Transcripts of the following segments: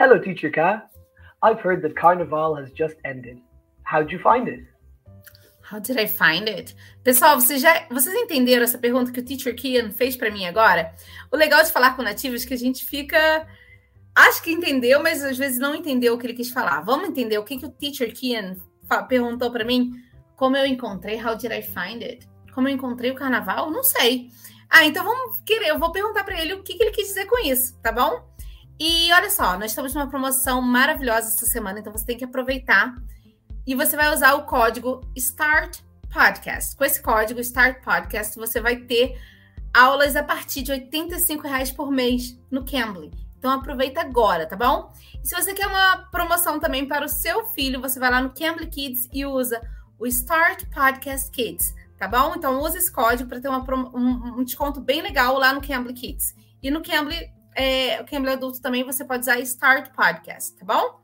Hello, Teacher Ka. I've heard that Carnival has just ended. How'd you find it? How did I find it? Pessoal, vocês, já, vocês entenderam essa pergunta que o Teacher Kian fez para mim agora? O legal de falar com nativos é que a gente fica. Acho que entendeu, mas às vezes não entendeu o que ele quis falar. Vamos entender o que, que o Teacher Kian perguntou para mim? Como eu encontrei? How did I find it? Como eu encontrei o carnaval? Não sei. Ah, então vamos querer. Eu vou perguntar para ele o que, que ele quis dizer com isso, tá bom? E olha só, nós estamos numa promoção maravilhosa essa semana, então você tem que aproveitar e você vai usar o código START Podcast. Com esse código START Podcast, você vai ter aulas a partir de R$ reais por mês no Cambly. Então aproveita agora, tá bom? E se você quer uma promoção também para o seu filho, você vai lá no Cambly Kids e usa o Start Podcast Kids, tá bom? Então use esse código para ter uma, um, um, desconto bem legal lá no Cambly Kids. E no Cambly é, o Cambly Adulto também você pode usar Start Podcast, tá bom?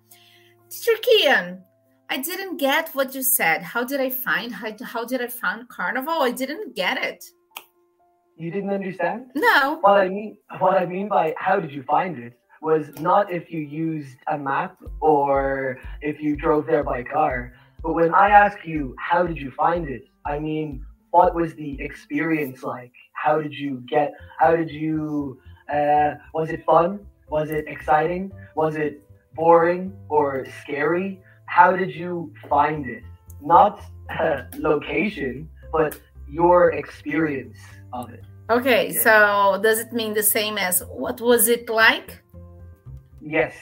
Teacher Kian, I didn't get what you said. How did I find? How, how did I find Carnival? I didn't get it. You didn't understand? No. What I mean, what I mean by how did you find it was not if you used a map or if you drove there by car. But when I ask you how did you find it, I mean what was the experience like? How did you get? How did you uh, was it fun? Was it exciting? Was it boring or scary? How did you find it? Not uh, location, but your experience of it. Okay, yeah. so does it mean the same as what was it like? Yes,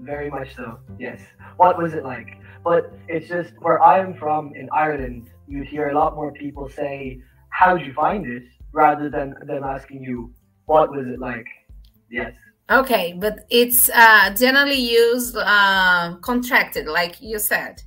very much so. Yes. What was it like? But it's just where I'm from in Ireland, you'd hear a lot more people say, How'd you find it? rather than them asking you, What was it like? Yes. Okay, but it's uh, generally used uh, contracted, like you said.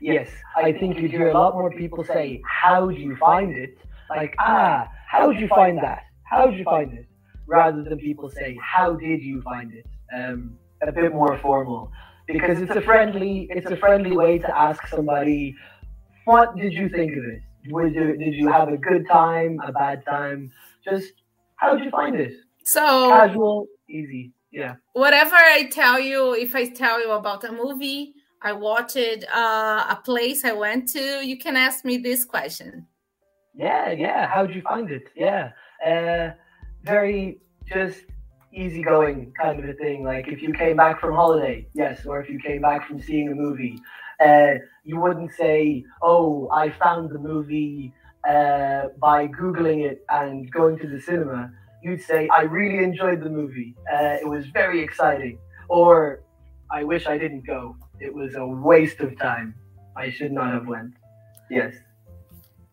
Yes, I think you hear a lot more people say, "How do you find it?" Like, ah, how did you find that? How did you find it? Rather than people say, "How did you find it?" Um, a bit more formal, because it's a friendly, it's a friendly way to ask somebody, "What did you think of it? Did you, did you have a good time, a bad time? Just how did you find it?" So casual, easy. Yeah. Whatever I tell you, if I tell you about a movie, I watched uh, a place I went to, you can ask me this question. Yeah, yeah. How'd you find it? Yeah. Uh, very just easygoing kind of a thing. Like if you came back from holiday, yes, or if you came back from seeing a movie, uh, you wouldn't say, "Oh, I found the movie uh, by googling it and going to the cinema." you'd say, I really enjoyed the movie. Uh, it was very exciting. Or, I wish I didn't go. It was a waste of time. I should not have went. Yes.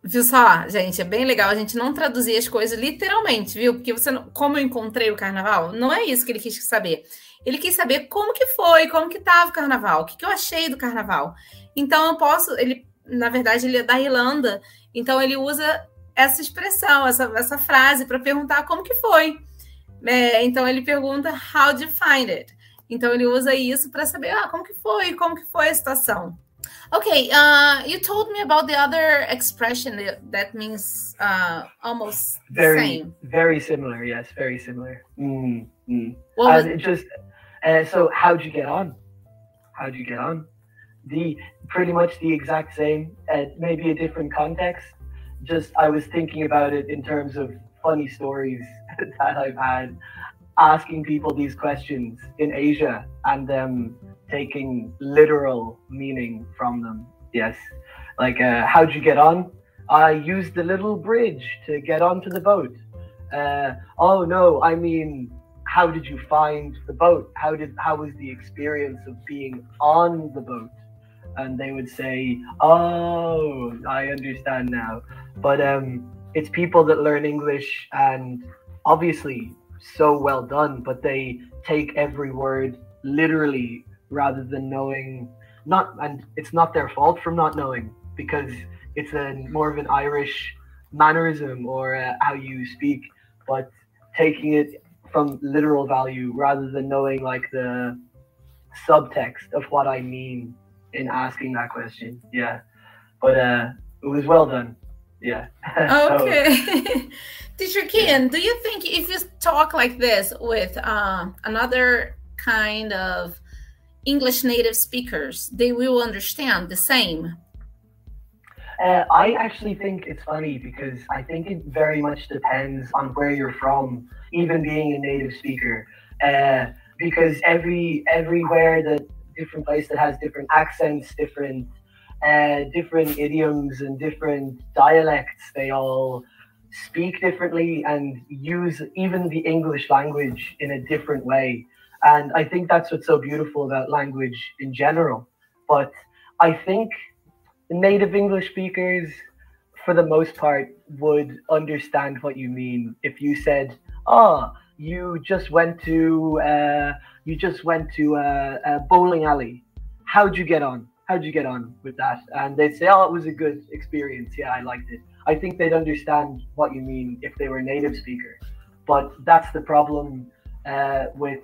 Viu só, gente, é bem legal a gente não traduzir as coisas literalmente, viu? Porque você, não, como eu encontrei o carnaval, não é isso que ele quis saber. Ele quis saber como que foi, como que estava o carnaval, o que, que eu achei do carnaval. Então eu posso, ele, na verdade, ele é da Irlanda, então ele usa essa expressão, essa, essa frase para perguntar como que foi. É, então ele pergunta how do you find it? Então ele usa isso para saber ah, como que foi, como que foi a situação. Okay, uh, you told me about the other expression that means uh, almost very, same. Very similar, yes, very similar. Mm, mm. Well, it just uh, so how'd you get on? How'd you get on? The pretty much the exact same, uh, maybe a different context, just I was thinking about it in terms of funny stories that I've had asking people these questions in Asia and them taking literal meaning from them. Yes. Like, uh, how'd you get on? I used the little bridge to get onto the boat. Uh, oh no, I mean, how did you find the boat? How did how was the experience of being on the boat? And they would say, "Oh, I understand now." But um, it's people that learn English, and obviously so well done, but they take every word literally rather than knowing. Not, and it's not their fault from not knowing because it's a more of an Irish mannerism or uh, how you speak, but taking it from literal value rather than knowing like the subtext of what I mean in asking that question. Yeah, but uh, it was well done. Yeah. Okay. so, Teacher Kian, do you think if you talk like this with uh, another kind of English native speakers, they will understand the same? Uh, I actually think it's funny because I think it very much depends on where you're from, even being a native speaker. Uh, because every everywhere that different place that has different accents, different uh, different idioms and different dialects, they all speak differently and use even the English language in a different way. And I think that's what's so beautiful about language in general. But I think native English speakers, for the most part, would understand what you mean if you said, "Oh, you just went to uh, you just went to a, a bowling alley. How'd you get on? How'd you get on with that?" And they'd say, "Oh, it was a good experience. Yeah, I liked it." I think they'd understand what you mean if they were native speaker. But that's the problem uh, with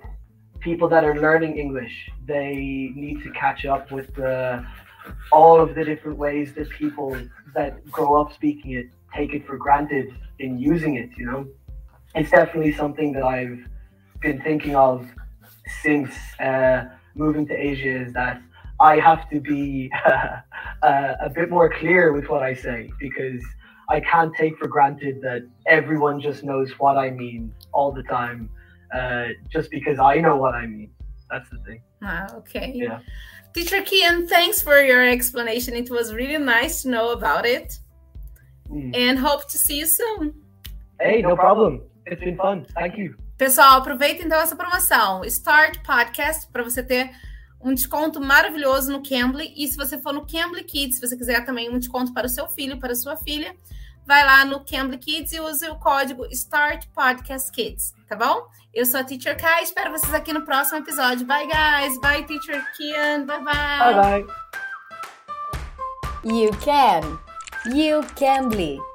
people that are learning English. They need to catch up with the, all of the different ways that people that grow up speaking it take it for granted in using it. You know, it's definitely something that I've been thinking of since uh, moving to Asia. Is that I have to be uh, a bit more clear with what I say because I can't take for granted that everyone just knows what I mean all the time, uh, just because I know what I mean. That's the thing. Ah, okay. Yeah. Teacher Kian, thanks for your explanation. It was really nice to know about it. Mm. And hope to see you soon. Hey, no problem. It's been fun. Thank you. Pessoal, aproveita então essa promoção. Start Podcast para você ter um desconto maravilhoso no Cambly. E se você for no Cambly Kids, se você quiser também um desconto para o seu filho, para a sua filha, vai lá no Cambly Kids e use o código START Podcast Kids, tá bom? Eu sou a Teacher Kai, espero vocês aqui no próximo episódio. Bye, guys. Bye, Teacher Kian. Bye, bye. Bye, bye. You can. You Cambly.